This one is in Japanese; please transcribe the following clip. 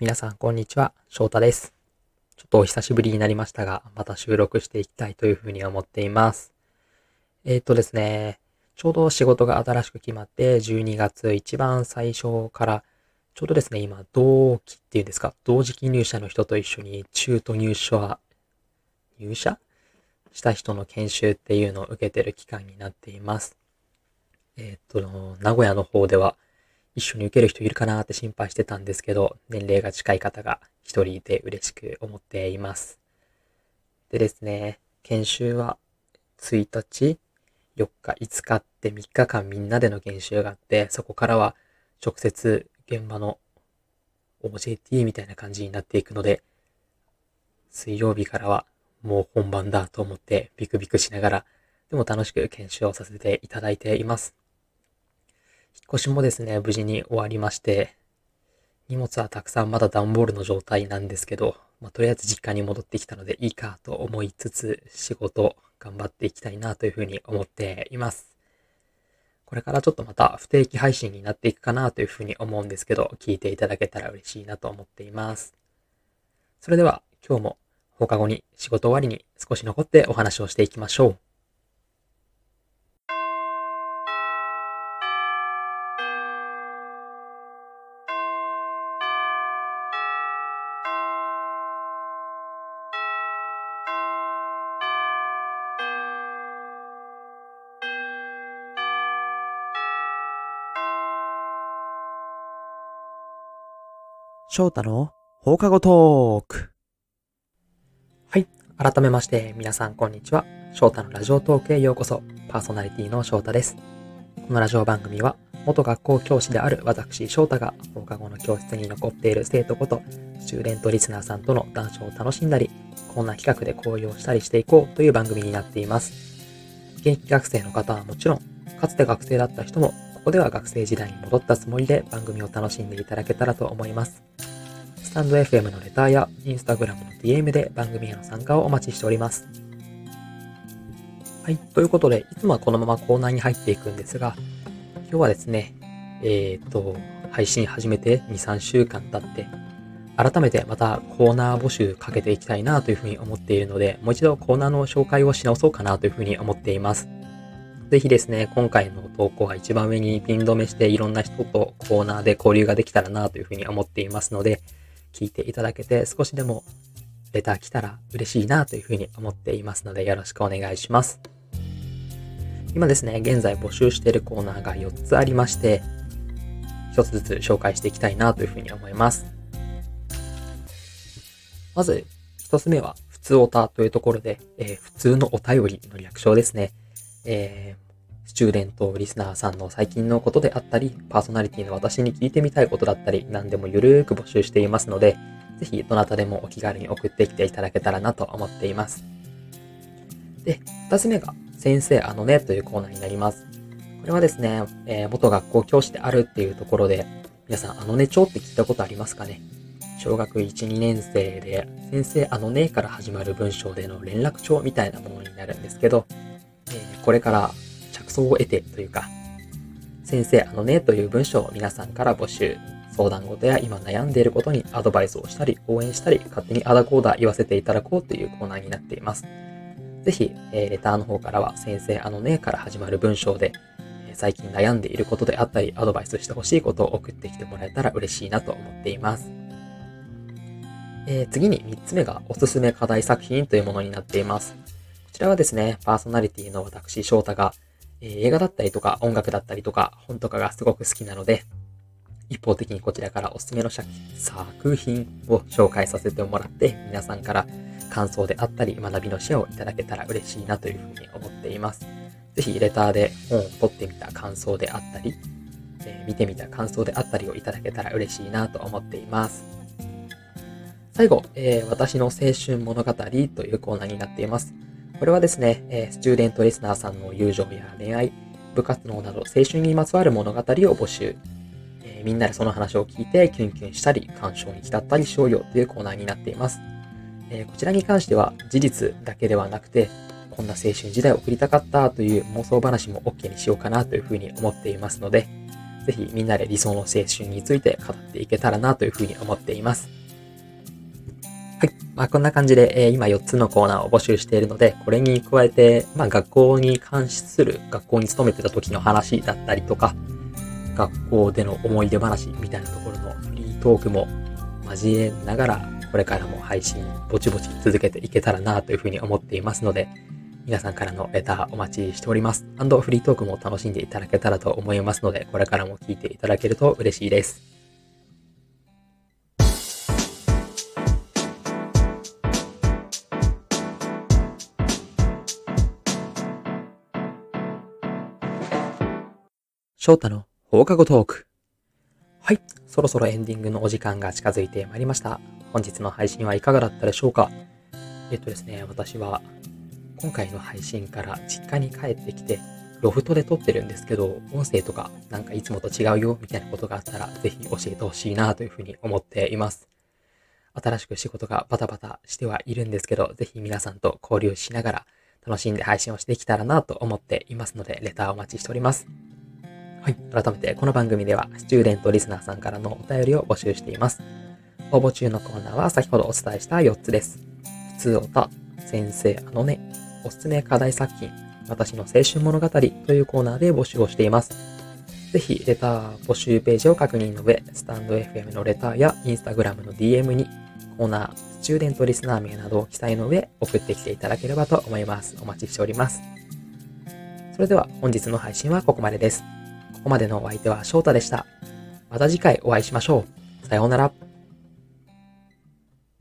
皆さん、こんにちは。翔太です。ちょっとお久しぶりになりましたが、また収録していきたいというふうに思っています。えー、っとですね、ちょうど仕事が新しく決まって、12月一番最初から、ちょうどですね、今、同期っていうんですか、同時期入社の人と一緒に中途入社、入社？した人の研修っていうのを受けてる期間になっています。えー、っと、名古屋の方では、一緒に受ける人いるかなって心配してたんですけど、年齢が近い方が一人いて嬉しく思っています。でですね、研修は1日、4日、5日って3日間みんなでの研修があって、そこからは直接現場の OJT みたいな感じになっていくので、水曜日からはもう本番だと思ってビクビクしながら、でも楽しく研修をさせていただいています。引っ越しもですね、無事に終わりまして、荷物はたくさんまだ段ボールの状態なんですけど、まあ、とりあえず実家に戻ってきたのでいいかと思いつつ、仕事頑張っていきたいなというふうに思っています。これからちょっとまた不定期配信になっていくかなというふうに思うんですけど、聞いていただけたら嬉しいなと思っています。それでは今日も放課後に仕事終わりに少し残ってお話をしていきましょう。翔太の放課後トーク。はい。改めまして、皆さんこんにちは。翔太のラジオトークへようこそ。パーソナリティの翔太です。このラジオ番組は、元学校教師である私翔太が放課後の教室に残っている生徒こと、スチューデントリスナーさんとの談笑を楽しんだり、こんな企画で交流をしたりしていこうという番組になっています。現役学生の方はもちろん、かつて学生だった人も、ここでは学生時代に戻ったつもりで番組を楽しんでいただけたらと思います。スタンド FM のレターやインスタグラムの DM で番組への参加をお待ちしております。はい。ということで、いつもはこのままコーナーに入っていくんですが、今日はですね、えっ、と、配信始めて2、3週間経って、改めてまたコーナー募集かけていきたいなというふうに思っているので、もう一度コーナーの紹介をし直そうかなというふうに思っています。ぜひですね、今回の投稿は一番上にピン止めしていろんな人とコーナーで交流ができたらなというふうに思っていますので、聞いていただけて少しでもレター来たら嬉しいなというふうに思っていますのでよろしくお願いします。今ですね、現在募集しているコーナーが4つありまして、1つずつ紹介していきたいなというふうに思います。まず、1つ目は、普通オタというところで、えー普通のお便りの略称ですね。えースチューデント、リスナーさんの最近のことであったり、パーソナリティの私に聞いてみたいことだったり、何でもゆるーく募集していますので、ぜひどなたでもお気軽に送ってきていただけたらなと思っています。で、二つ目が、先生あのねというコーナーになります。これはですね、えー元学校教師であるっていうところで、皆さんあのね帳って聞いたことありますかね？小学1、2年生で、先生あのねから始まる文章での連絡帳みたいなものになるんですけど、これから着想を得てというか、先生あのねという文章を皆さんから募集、相談事や今悩んでいることにアドバイスをしたり、応援したり、勝手にあだこうだ言わせていただこうというコーナーになっています。ぜひ、えーレターの方からは先生あのねから始まる文章で、えー最近悩んでいることであったり、アドバイスしてほしいことを送ってきてもらえたら嬉しいなと思っています。えー次に3つ目がおすすめ課題作品というものになっています。こちらはですね、パーソナリティの私、翔太が、えー映画だったりとか音楽だったりとか本とかがすごく好きなので、一方的にこちらからおすすめの作作品を紹介させてもらって、皆さんから感想であったり学びのシェアをいただけたら嬉しいなというふうに思っています。ぜひレターで本を取ってみた感想であったり、えー見てみた感想であったりをいただけたら嬉しいなと思っています。最後、えー私の青春物語というコーナーになっています。これはですね、えースチューデントリスナーさんの友情や恋愛、部活動など青春にまつわる物語を募集。えーみんなでその話を聞いてキュンキュンしたり、感傷に浸ったりしようよというコーナーになっています。えーこちらに関しては事実だけではなくて、こんな青春時代を送りたかったという妄想話も OK にしようかなというふうに思っていますので、ぜひみんなで理想の青春について語っていけたらなというふうに思っています。はい。まあ、こんな感じで、えー、今4つのコーナーを募集しているので、これに加えて、まあ、学校に関する、学校に勤めてた時の話だったりとか、学校での思い出話みたいなところのフリートークも交えながら、これからも配信ぼちぼち続けていけたらなというふうに思っていますので、皆さんからのレターお待ちしております。フリートークも楽しんでいただけたらと思いますので、これからも聞いていただけると嬉しいです。翔太の放課後トーク。はい。そろそろエンディングのお時間が近づいてまいりました。本日の配信はいかがだったでしょうか？えっとですね、私は今回の配信から実家に帰ってきて、ロフトで撮ってるんですけど、音声とかなんかいつもと違うよみたいなことがあったら、ぜひ教えてほしいなというふうに思っています。新しく仕事がバタバタしてはいるんですけど、ぜひ皆さんと交流しながら楽しんで配信をしていけたらなと思っていますので、レターお待ちしております。はい。改めて、この番組では、スチューデントリスナーさんからのお便りを募集しています。応募中のコーナーは先ほどお伝えした4つです。普通おた、先生あのね、おすすめ課題作品、私の青春物語というコーナーで募集をしています。ぜひ、レター募集ページを確認の上、スタンド FM のレターやインスタグラムの DM にコーナー、スチューデントリスナー名などを記載の上、送ってきていただければと思います。お待ちしております。それでは本日の配信はここまでです。ここまでのお相手は翔太でした。また次回お会いしましょう。さようなら。